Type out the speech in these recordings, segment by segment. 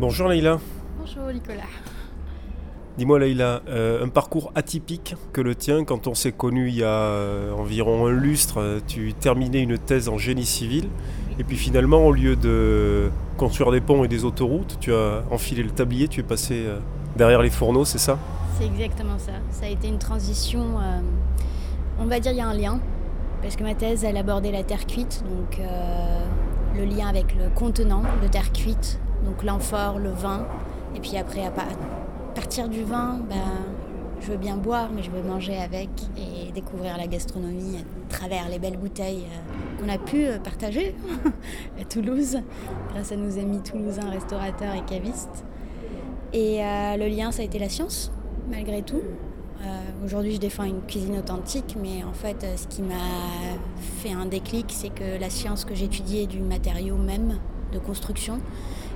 Bonjour Leïla. Bonjour Nicolas. Dis-moi Leïla, euh, un parcours atypique que le tien quand on s'est connu il y a euh, environ un lustre, tu terminais une thèse en génie civil et puis finalement au lieu de construire des ponts et des autoroutes, tu as enfilé le tablier, tu es passé euh, derrière les fourneaux, c'est ça? C'est exactement ça. Ça a été une transition, on va dire il y a un lien, parce que ma thèse elle abordait la terre cuite, donc le lien avec le contenant de terre cuite donc l'amphore, le vin. Et puis après, à partir du vin, ben, je veux bien boire, mais je veux manger avec et découvrir la gastronomie à travers les belles bouteilles euh, qu'on a pu euh, partager à Toulouse, grâce à nos amis toulousains, restaurateurs et cavistes. Et euh, le lien, ça a été la science, malgré tout. Aujourd'hui, je défends une cuisine authentique, mais en fait, ce qui m'a fait un déclic, c'est que la science que j'étudiais du matériau même de construction,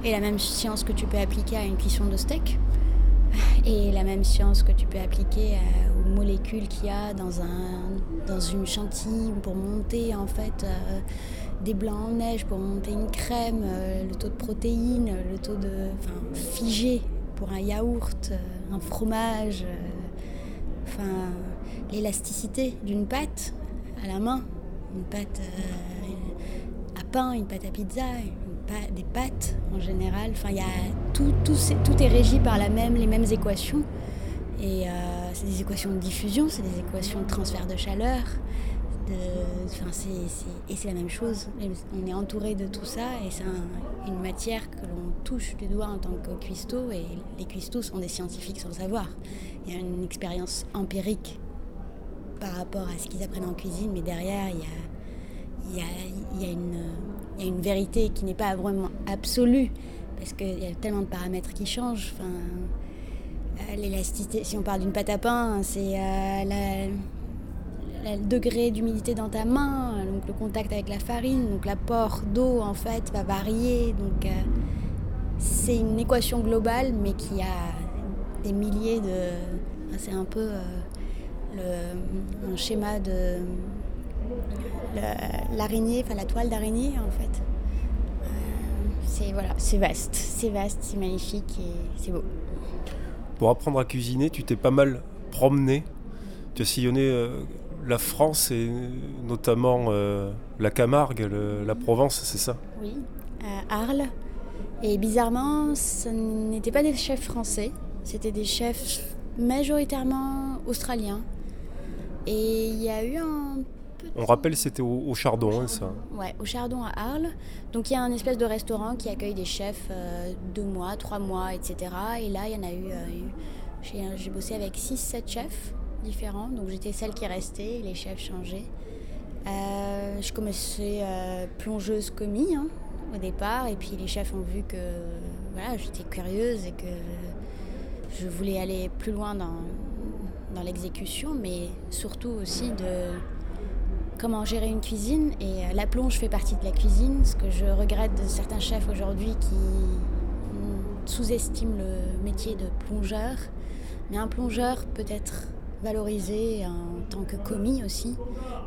et la même science que tu peux appliquer à une cuisson de steak. Et la même science que tu peux appliquer euh, aux molécules qu'il y a dans, un, dans une chantilly pour monter en fait euh, des blancs en neige, pour monter une crème, euh, le taux de protéines, le taux de enfin, figé pour un yaourt, un fromage, enfin l'élasticité d'une pâte à la main, une pâte à pain, une pâte à pizza, des pâtes en général. Enfin, y a tout, tout, tout, est régi par la même, les mêmes équations. Et euh, c'est des équations de diffusion, c'est des équations de transfert de chaleur. Enfin, et c'est la même chose. On est entouré de tout ça et c'est une matière que l'on touche du doigt en tant que cuistot. Et les cuistots sont des scientifiques sans savoir. Il y a une expérience empirique par rapport à ce qu'ils apprennent en cuisine, mais derrière, il y a, il y a, il y a une il y a une vérité qui n'est pas vraiment absolue, parce qu'il y a tellement de paramètres qui changent. Enfin, euh, l'élasticité, si on parle d'une pâte à pain, c'est euh, le degré d'humidité dans ta main, donc le contact avec la farine, donc l'apport d'eau en fait va varier. Donc euh, c'est une équation globale, mais qui a des milliers de. c'est un peu le, un schéma de l'araignée, enfin la toile d'araignée en fait. Euh, c'est voilà, c'est vaste, c'est vaste, c'est magnifique et c'est beau. Pour apprendre à cuisiner, tu t'es pas mal promené. Tu as sillonné euh, la France et notamment euh, la Camargue, la Provence, c'est ça? Oui, Arles. Et bizarrement, ce n'étaient pas des chefs français, c'était des chefs majoritairement australiens. Et il y a eu un on rappelle, c'était au, Chardon, hein, ça Ouais, au Chardon à Arles. Donc il y a un espèce de restaurant qui accueille des chefs euh, deux mois, trois mois, etc. Et là, il y en a eu. Euh, j'ai bossé avec six, sept chefs différents. Donc j'étais celle qui restait, les chefs changeaient. Euh, je commençais plongeuse commis hein, au départ. Et puis les chefs ont vu que voilà, j'étais curieuse et que je voulais aller plus loin dans, dans l'exécution, mais surtout aussi de comment gérer une cuisine. Et euh, la plonge fait partie de la cuisine. Ce que je regrette de certains chefs aujourd'hui qui sous-estiment le métier de plongeur. Mais un plongeur peut être valorisé en tant que commis aussi,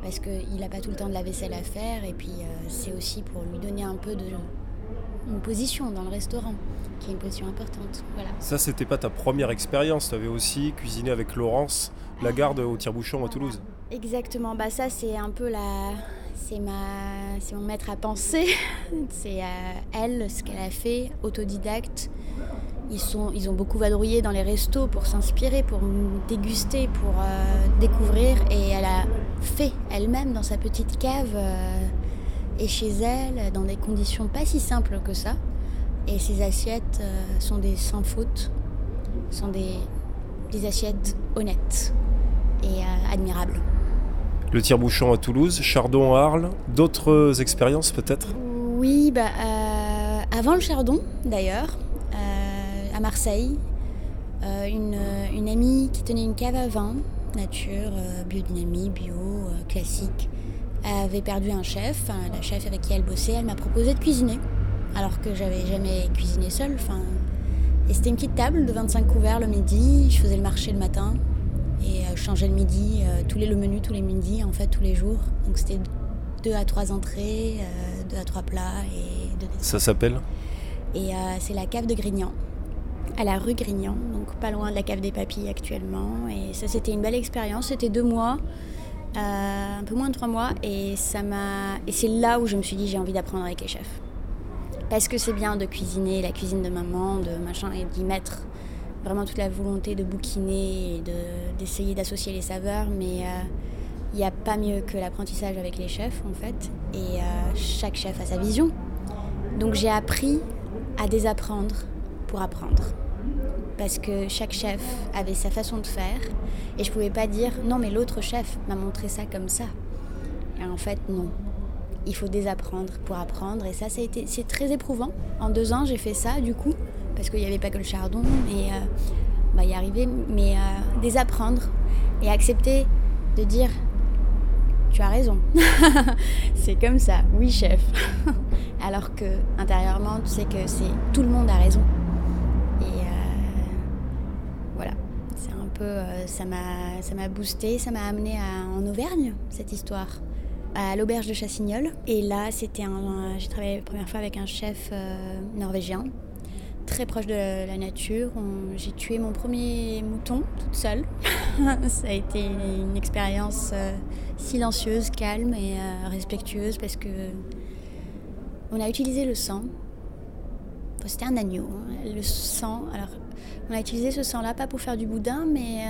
parce qu'il n'a pas tout le temps de la vaisselle à faire. Et puis euh, c'est aussi pour lui donner un peu de une position dans le restaurant, qui est une position importante. Voilà. Ça, c'était pas ta première expérience. Tu avais aussi cuisiné avec Laurence Lagarde au tire-bouchon à Toulouse. Exactement, bah ça c'est un peu la, c'est ma, c'est mon maître à penser. c'est euh, elle ce qu'elle a fait, autodidacte. Ils sont, ils ont beaucoup vadrouillé dans les restos pour s'inspirer, pour déguster, pour euh, découvrir, et elle a fait elle-même dans sa petite cave euh, et chez elle dans des conditions pas si simples que ça. Et ces assiettes sont des sans faute, sont des, des assiettes honnêtes et admirables. Le tire-bouchon à Toulouse, Chardon à Arles, d'autres expériences peut-être Oui, bah, euh, avant le Chardon d'ailleurs, euh, à Marseille, euh, une, amie qui tenait une cave à vin, nature, biodynamie, bio, classique, avait perdu un chef, la chef avec qui elle bossait, elle m'a proposé de cuisiner, alors que j'avais jamais cuisiné seule. Et c'était une petite table de 25 couverts le midi, je faisais le marché le matin, euh, changeais le midi, euh, tous les, le menu tous les midis, en fait, tous les jours. Donc c'était deux à trois entrées, euh, deux à trois plats et deux Ça s'appelle Et c'est la cave de Grignan, à la rue Grignan, donc pas loin de la cave des papilles actuellement. Et ça, c'était une belle expérience. C'était deux mois, un peu moins de trois mois, et ça m'a. Et c'est là où je me suis dit j'ai envie d'apprendre avec les chefs. Parce que c'est bien de cuisiner la cuisine de maman, de machin, et d'y mettre vraiment toute la volonté de bouquiner et d'essayer d'associer les saveurs, mais il n'y a pas mieux que l'apprentissage avec les chefs en fait, et chaque chef a sa vision. Donc j'ai appris à désapprendre pour apprendre. Parce que chaque chef avait sa façon de faire, et je pouvais pas dire non mais l'autre chef m'a montré ça comme ça. Et en fait non, il faut désapprendre pour apprendre. Et ça, ça c'est très éprouvant. En deux ans, j'ai fait ça, du coup, parce qu'il n'y avait pas que le chardon, et euh, va y arriver. Mais euh, désapprendre et accepter de dire, tu as raison. c'est comme ça, oui, chef. Alors que intérieurement, tu sais que c'est tout le monde a raison. Et euh, voilà, c'est un peu, ça m'a, ça m'a boosté, ça m'a amené en Auvergne cette histoire à l'auberge de Chassignol. Et là, c'était un, j'ai travaillé la première fois avec un chef norvégien, très proche de la nature. j'ai tué mon premier mouton toute seule. Ça a été une expérience euh, silencieuse, calme et euh, respectueuse parce que on a utilisé le sang. c'était un agneau. Hein. Le sang. Alors, on a utilisé ce sang-là pas pour faire du boudin, mais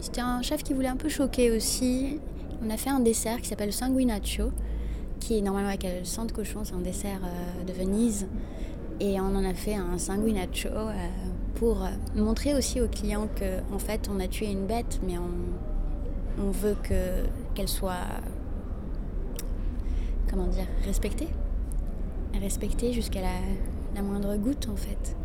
c'était un chef qui voulait un peu choquer aussi on a fait un dessert qui s'appelle Sanguinaccio, qui est normalement avec le sang de cochon, c'est un dessert euh, de Venise. Et on en a fait un sanguinaccio euh, pour euh, montrer aussi aux clients qu'en en fait on a tué une bête, mais on, on veut que, qu'elle soit, comment dire, respectée. Respectée jusqu'à la, la moindre goutte en fait.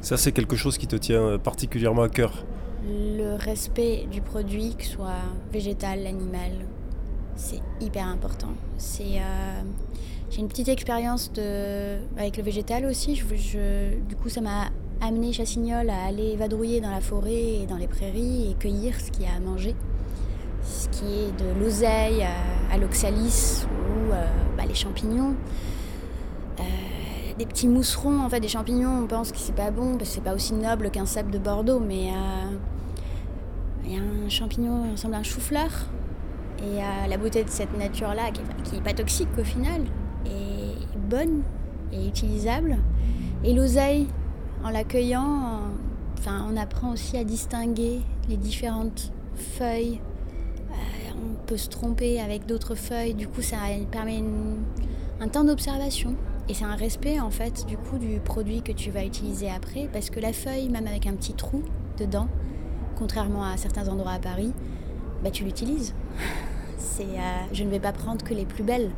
Ça c'est quelque chose qui te tient particulièrement à cœur le respect du produit, que ce soit végétal, animal, c'est hyper important. C'est, euh, j'ai une petite expérience de, avec le végétal aussi. Du coup, ça m'a amené Chassignol à aller vadrouiller dans la forêt et dans les prairies et cueillir ce qu'il y a à manger. Ce qui est de l'oseille à, l'oxalis ou euh, bah, les champignons. Euh, des petits mousserons, en fait, des champignons, on pense que c'est pas bon parce que c'est pas aussi noble qu'un cèpe de Bordeaux, mais il y a un champignon qui ressemble à un chou-fleur. Et la beauté de cette nature-là, qui n'est pas toxique au final, est bonne et utilisable. Et l'oseille, en l'accueillant, enfin, on apprend aussi à distinguer les différentes feuilles. Euh, on peut se tromper avec d'autres feuilles, du coup ça permet un temps d'observation. Et c'est un respect en fait du coup du produit que tu vas utiliser après, parce que la feuille, même avec un petit trou dedans, contrairement à certains endroits à Paris, bah, tu l'utilises. C'est, euh, je ne vais pas prendre que les plus belles.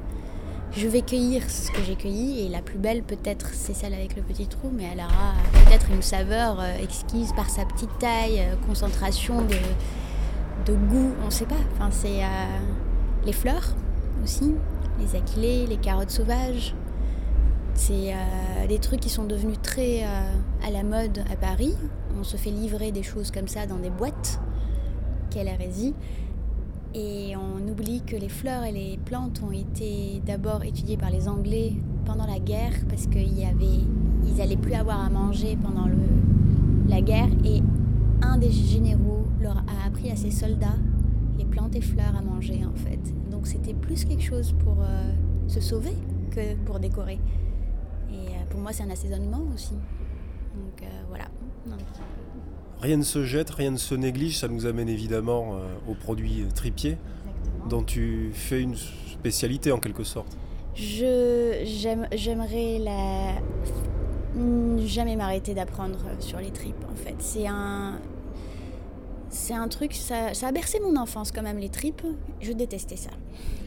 Je vais cueillir ce que j'ai cueilli et la plus belle peut-être c'est celle avec le petit trou, mais elle aura peut-être une saveur euh, exquise par sa petite taille, euh, concentration de, goût, on ne sait pas. Enfin, c'est les fleurs aussi, les aquilées, les carottes sauvages. C'est des trucs qui sont devenus très à la mode à Paris, on se fait livrer des choses comme ça dans des boîtes. Quelle hérésie. Et on oublie que les fleurs et les plantes ont été d'abord étudiées par les Anglais pendant la guerre parce qu'ils n'allaient plus avoir à manger pendant le, la guerre. Et un des généraux leur a appris à ses soldats les plantes et fleurs à manger en fait. Donc c'était plus quelque chose pour euh, se sauver que pour décorer. Et euh, pour moi c'est un assaisonnement aussi. Donc euh, voilà. Rien ne se jette, rien ne se néglige, ça nous amène évidemment euh, aux produits tripiers, dont tu fais une spécialité en quelque sorte. Je, j'aimerais la... jamais m'arrêter d'apprendre sur les tripes en fait. C'est un, c'est un truc, ça, ça, a bercé mon enfance quand même, les tripes. Je détestais ça.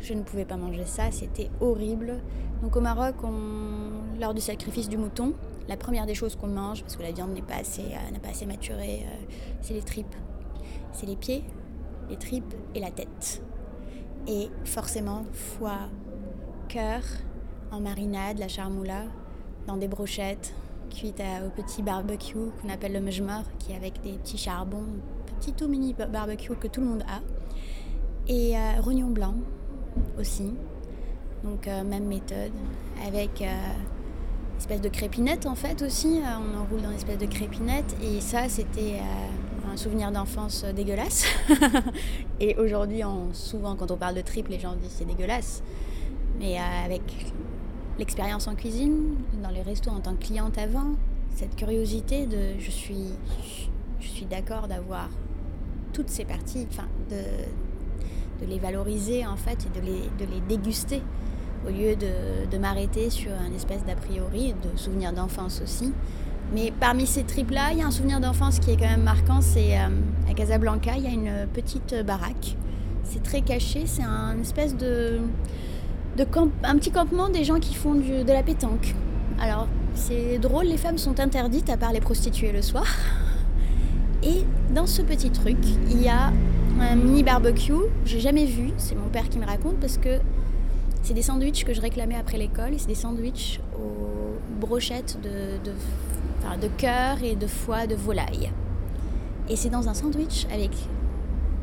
Je ne pouvais pas manger ça, c'était horrible. Donc au Maroc, on, lors du sacrifice du mouton, la première des choses qu'on mange, parce que la viande n'est pas assez, euh, n'a pas assez maturé, euh, c'est les tripes. C'est les pieds, les tripes et la tête. Et forcément, foie, cœur, en marinade, la charmoula, dans des brochettes, cuites au petit barbecue qu'on appelle le mejmar, qui est avec des petits charbons, petit tout mini barbecue que tout le monde a. Et euh, rognon blanc aussi. Donc même méthode, avec espèce de crépinette en fait aussi. On enroule dans une espèce de crépinette. Et ça, c'était un souvenir d'enfance dégueulasse. et aujourd'hui, souvent, quand on parle de trip, les gens disent c'est dégueulasse. Mais avec l'expérience en cuisine, dans les restos en tant que cliente avant, cette curiosité de je suis, je suis d'accord d'avoir toutes ces parties, enfin de, de, les valoriser en fait et de les, de les déguster au lieu de, de m'arrêter sur un espèce d'a priori, de souvenir d'enfance aussi. Mais parmi ces tripes-là, il y a un souvenir d'enfance qui est quand même marquant, c'est euh, à Casablanca, il y a une petite baraque. C'est très caché, c'est un espèce de, de camp, un petit campement des gens qui font de la pétanque. Alors, c'est drôle, les femmes sont interdites à part les prostituées le soir. Et dans ce petit truc, il y a un mini barbecue. J'ai jamais vu, c'est mon père qui me raconte parce que c'est des sandwichs que je réclamais après l'école. C'est des sandwichs aux brochettes de, de, de cœur et de foie de volaille. Et c'est dans un sandwich avec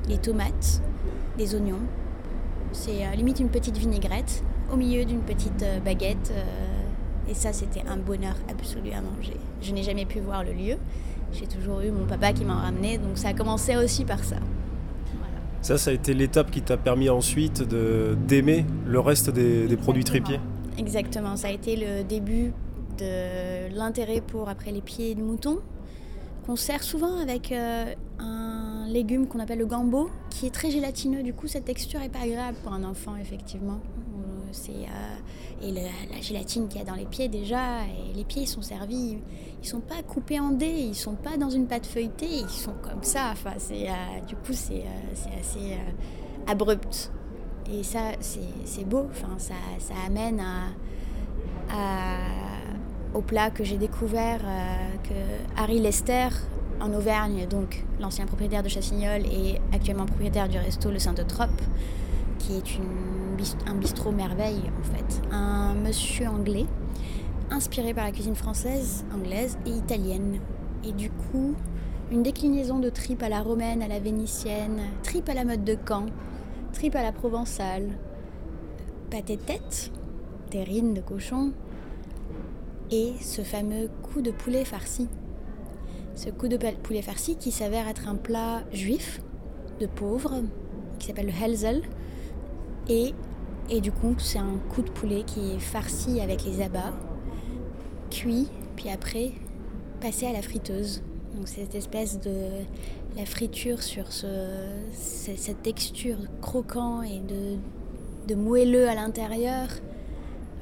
les tomates, des oignons. C'est euh, limite une petite vinaigrette au milieu d'une petite euh, baguette. Euh, et ça, c'était un bonheur absolu à manger. Je n'ai jamais pu voir le lieu. J'ai toujours eu mon papa qui m'a ramené, donc ça a commencé aussi par ça. Ça, ça a été l'étape qui t'a permis ensuite d'aimer le reste des, produits tripiers Exactement, ça a été le début de l'intérêt pour après les pieds de mouton, qu'on sert souvent avec euh, un légume qu'on appelle le gambo, qui est très gélatineux. Du coup, cette texture n'est pas agréable pour un enfant, effectivement. C'est euh, et la gélatine qu'il y a dans les pieds déjà, et les pieds sont servis, ils sont pas coupés en dés, ils sont pas dans une pâte feuilletée, ils sont comme ça. Enfin, c'est euh, du coup c'est euh, assez abrupt. Et ça c'est beau. Enfin, ça, ça amène au plat que j'ai découvert que Harry Lester en Auvergne, donc l'ancien propriétaire de Chassignol et actuellement propriétaire du resto Le Saint-Eutrope, qui est un bistrot merveille en fait. Un monsieur anglais, inspiré par la cuisine française, anglaise et italienne. Et du coup, une déclinaison de tripes à la romaine, à la vénitienne, tripes à la mode de Caen, tripes à la provençale, pâté de tête, terrine de cochon, et ce fameux coup de poulet farci. Ce coup de poulet farci qui s'avère être un plat juif, de pauvres, qui s'appelle le helzel, et, et du coup, c'est un coup de poulet qui est farci avec les abats, cuit, puis après passé à la friteuse. Donc cette espèce de la friture sur ce, cette texture croquant et de, de moelleux à l'intérieur.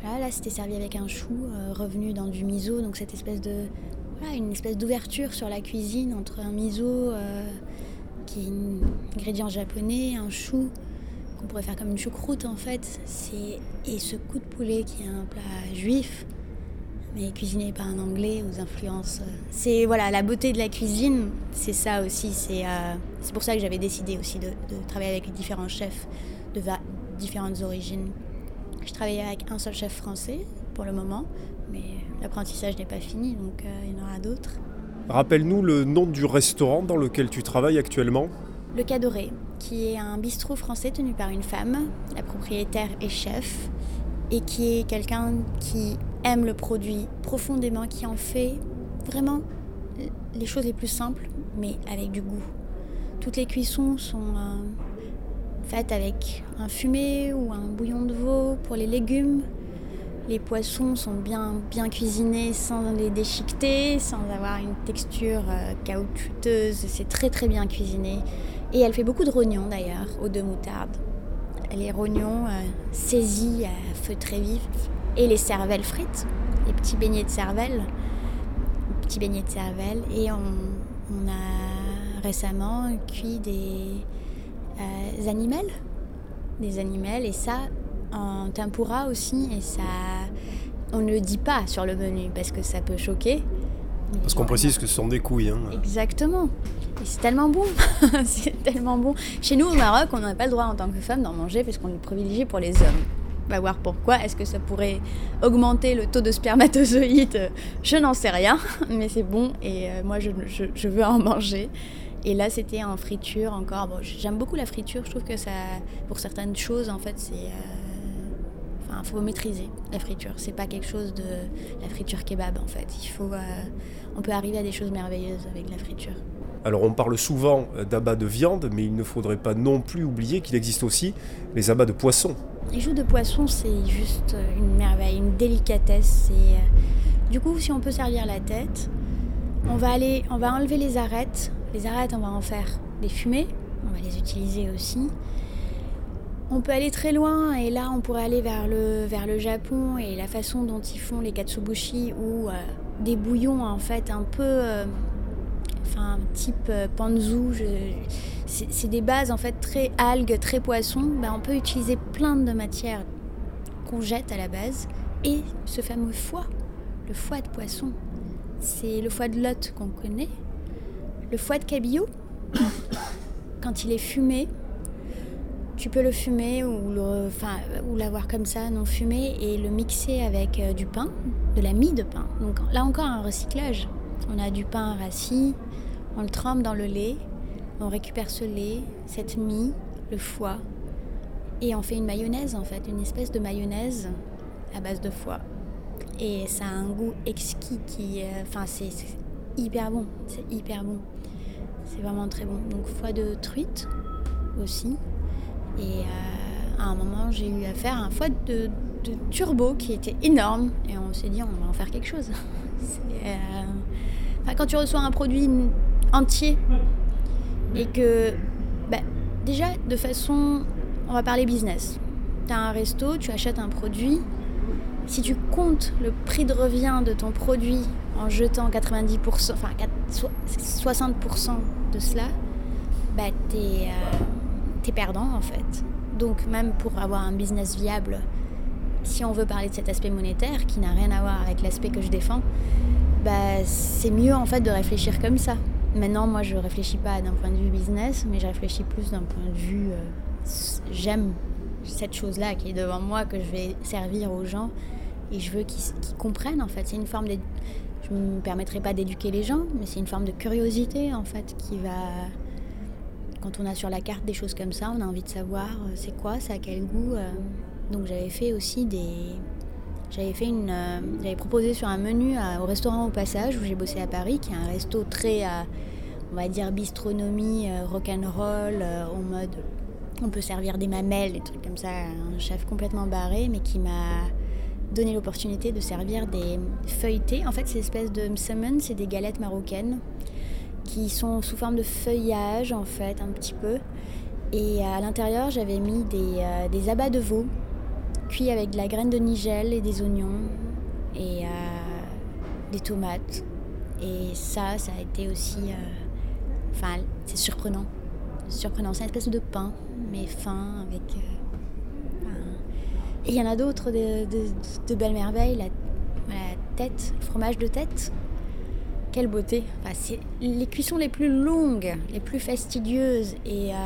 Voilà, là c'était servi avec un chou euh, revenu dans du miso, donc cette espèce de voilà, une espèce d'ouverture sur la cuisine entre un miso euh, qui est un ingrédient japonais, un chou qu'on pourrait faire comme une choucroute en fait. Et ce coup de poulet qui est un plat juif, mais cuisiné par un anglais aux influences. Euh, c'est voilà la beauté de la cuisine, c'est ça aussi. C'est euh, c'est pour ça que j'avais décidé aussi de, travailler avec différents chefs de différentes origines. Je travaillais avec un seul chef français pour le moment, mais l'apprentissage n'est pas fini, donc euh, il y en aura d'autres. Rappelle-nous le nom du restaurant dans lequel tu travailles actuellement. Le Cadoré, qui est un bistrot français tenu par une femme, la propriétaire et chef, et qui est quelqu'un qui aime le produit profondément, qui en fait vraiment les choses les plus simples, mais avec du goût. Toutes les cuissons sont euh, faites avec un fumé ou un bouillon de veau pour les légumes. Les poissons sont bien, bien cuisinés sans les déchiqueter, sans avoir une texture euh, caoutchouteuse. C'est très très bien cuisiné. Et elle fait beaucoup de rognons d'ailleurs, aux deux moutardes. Les rognons euh, saisis à feu très vif et les cervelles frites, les petits beignets de cervelle, petits beignets de cervelle. Et on, a récemment cuit des euh, animaux, des animaux et ça en tempura aussi. Et ça, on ne le dit pas sur le menu parce que ça peut choquer. Parce qu'on précise que ce sont des couilles. Hein. Exactement. Et c'est tellement bon. c'est tellement bon. Chez nous, au Maroc, on n'a pas le droit en tant que femme d'en manger parce qu'on est privilégié pour les hommes. On va voir pourquoi. Est-ce que ça pourrait augmenter le taux de spermatozoïdes? Je n'en sais rien, mais c'est bon et euh, moi je, veux en manger. Et là, c'était en friture encore. Bon, j'aime beaucoup la friture. Je trouve que ça, pour certaines choses, en fait, c'est. Euh, Enfin, faut maîtriser la friture. C'est pas quelque chose de la friture kebab en fait. Il faut, euh, on peut arriver à des choses merveilleuses avec la friture. Alors on parle souvent d'abats de viande, mais il ne faudrait pas non plus oublier qu'il existe aussi les abats de poisson. Les joues de poisson, c'est juste une merveille, une délicatesse. Euh, du coup, si on peut servir la tête, on va aller, on va enlever les arêtes. Les arêtes, on va en faire des fumées. On va les utiliser aussi. On peut aller très loin et là on pourrait aller vers le, Japon et la façon dont ils font les katsubushi ou euh, des bouillons en fait un peu euh, enfin type euh, panzu. C'est des bases en fait très algues, très poissons, ben, on peut utiliser plein de matières qu'on jette à la base et ce fameux foie, le foie de poisson, c'est le foie de lot qu'on connaît, le foie de cabillaud quand il est fumé, tu peux le fumer ou, ou l'avoir comme ça, non fumé, et le mixer avec euh, du pain, de la mie de pain. Donc là encore un recyclage. On a du pain rassis, on le trempe dans le lait, on récupère ce lait, cette mie, le foie, et on fait une mayonnaise en fait, une espèce de mayonnaise à base de foie. Et ça a un goût exquis qui. Euh, enfin, c'est hyper bon, c'est hyper bon. C'est vraiment très bon. Donc foie de truite aussi. Et euh, à un moment, j'ai eu à faire un foie de, turbo qui était énorme. Et on s'est dit, on va en faire quelque chose. Euh, quand tu reçois un produit entier et que, bah, déjà, de façon, on va parler business. Tu as un resto, tu achètes un produit. Si tu comptes le prix de revient de ton produit en jetant 90%, enfin 60% de cela, bah, tu perdant en fait. Donc même pour avoir un business viable, si on veut parler de cet aspect monétaire qui n'a rien à voir avec l'aspect que je défends, bah, c'est mieux en fait de réfléchir comme ça. Maintenant, moi, je réfléchis pas d'un point de vue business, mais je réfléchis plus d'un point de vue euh, j'aime cette chose-là qui est devant moi que je vais servir aux gens et je veux qu'ils comprennent en fait. C'est une forme de, je me permettrai pas d'éduquer les gens, mais c'est une forme de curiosité en fait qui va quand on a sur la carte des choses comme ça, on a envie de savoir euh, c'est quoi, ça a quel goût. Euh. Donc j'avais fait aussi des. J'avais fait une. Euh, j'avais proposé sur un menu au restaurant au passage où j'ai bossé à Paris, qui est un resto très, on va dire, bistronomie, rock'n'roll, en mode. On peut servir des mamelles, des trucs comme ça, un chef complètement barré, mais qui m'a donné l'opportunité de servir des feuilletés. En fait, ces espèces de msemen, c'est des galettes marocaines qui sont sous forme de feuillage en fait un petit peu. Et à l'intérieur j'avais mis des, euh, des, abats de veau cuits avec de la graine de nigel et des oignons et euh, des tomates. Et ça, ça a été aussi... Euh, enfin, c'est surprenant. Surprenant, c'est une espèce de pain, mais fin, avec... et il y en a d'autres de, de, belles merveilles, la, la tête, le fromage de tête, quelle beauté. c'est les cuissons les plus longues, les plus fastidieuses. Et euh,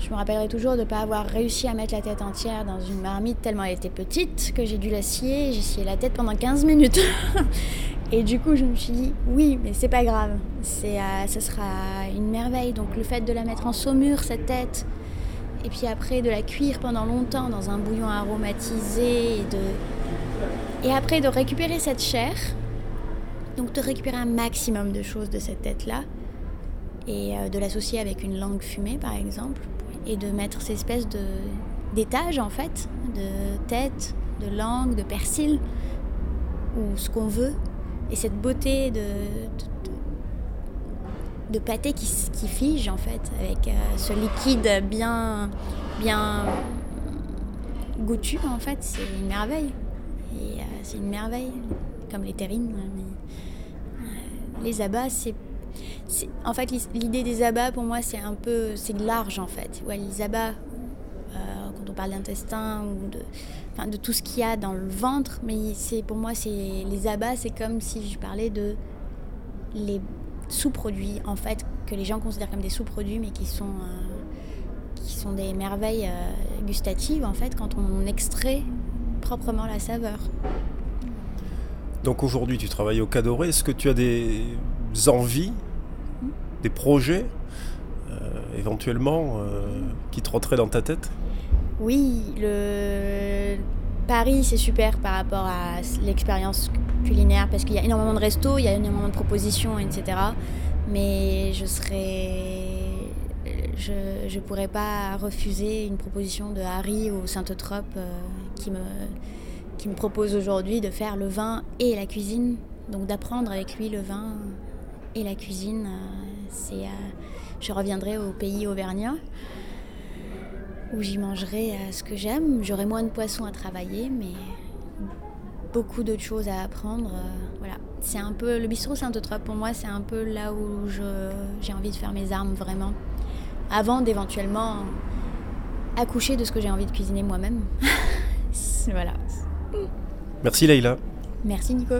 je me rappellerai toujours de ne pas avoir réussi à mettre la tête entière dans une marmite tellement elle était petite que j'ai dû la scier. J'ai scié la tête pendant 15 minutes. et du coup, je me suis dit, oui, mais c'est pas grave. C'est, euh, ça sera une merveille. Donc le fait de la mettre en saumure, cette tête, et puis après de la cuire pendant longtemps dans un bouillon aromatisé, et, et après de récupérer cette chair donc de récupérer un maximum de choses de cette tête-là et euh, de l'associer avec une langue fumée par exemple et de mettre ces espèces de d'étages en fait de tête, de langue, de persil ou ce qu'on veut. Et cette beauté de, de, pâté qui, qui, fige en fait avec euh, ce liquide bien bien goûtu en fait c'est une merveille. Et euh, c'est une merveille comme les terrines les abats, c'est en fait, l'idée des abats, pour moi, c'est un peu, c'est large en fait. Ouais, les abats, euh, quand on parle d'intestin ou de, tout ce qu'il y a dans le ventre, mais pour moi, c'est les abats, c'est comme si je parlais de les sous-produits en fait que les gens considèrent comme des sous-produits, mais qui sont euh, qui sont des merveilles euh, gustatives en fait quand on extrait proprement la saveur. Donc aujourd'hui, tu travailles au Cadoré. Est-ce que tu as des envies, des projets, euh, éventuellement, euh, qui trotteraient dans ta tête? Oui, le Paris c'est super par rapport à l'expérience culinaire parce qu'il y a énormément de restos, il y a énormément de propositions, etc. Mais je serais je ne pourrais pas refuser une proposition de Harry ou Saint-Eutrope euh, qui, me, qui me propose aujourd'hui de faire le vin et la cuisine. Donc d'apprendre avec lui le vin et la cuisine. Euh, c'est, euh, je reviendrai au pays auvergnat où j'y mangerai ce que j'aime. J'aurai moins de poissons à travailler, mais beaucoup d'autres choses à apprendre. voilà. C'est un peu le bistrot Saint-Eutrope pour moi, c'est un peu là où j'ai envie de faire mes armes vraiment avant d'éventuellement accoucher de ce que j'ai envie de cuisiner moi-même. voilà. Merci Leïla. Merci Nico.